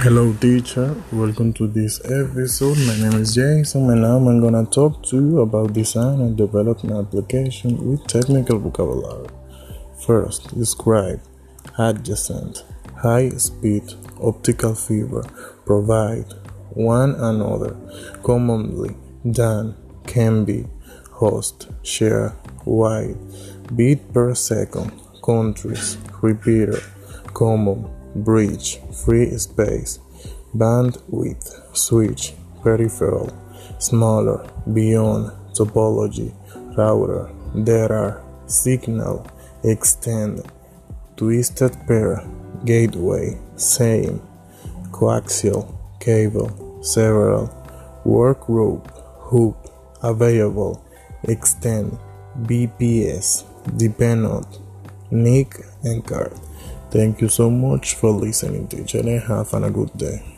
Hello, teacher. Welcome to this episode. My name is Jason, and now I'm gonna talk to you about design and development application with technical vocabulary. First, describe adjacent, high speed, optical fiber, provide, one another, commonly, done, can be, host, share, wide, beat per second, countries, repeater, common, bridge, free space, bandwidth, switch, peripheral, smaller, beyond, topology, router, data, signal, extend, twisted pair, gateway, same, coaxial, cable, several, work group, hoop, available, extend, BPS, dependent, NIC, and card. Thank you so much for listening, teacher, and have a good day.